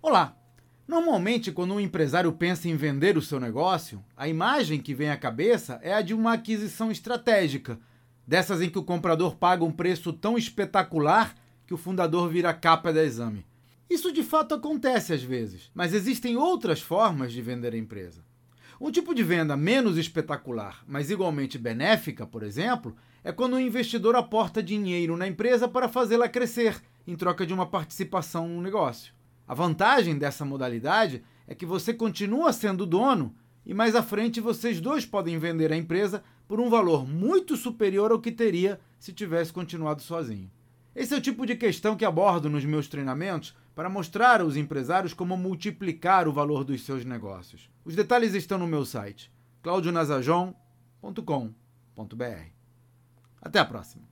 Olá! Normalmente, quando um empresário pensa em vender o seu negócio, a imagem que vem à cabeça é a de uma aquisição estratégica, dessas em que o comprador paga um preço tão espetacular que o fundador vira capa da exame. Isso de fato acontece às vezes, mas existem outras formas de vender a empresa. Um tipo de venda menos espetacular, mas igualmente benéfica, por exemplo, é quando o investidor aporta dinheiro na empresa para fazê-la crescer, em troca de uma participação no negócio. A vantagem dessa modalidade é que você continua sendo dono e mais à frente vocês dois podem vender a empresa por um valor muito superior ao que teria se tivesse continuado sozinho. Esse é o tipo de questão que abordo nos meus treinamentos para mostrar aos empresários como multiplicar o valor dos seus negócios. Os detalhes estão no meu site claudionazajon.com.br. Até a próxima!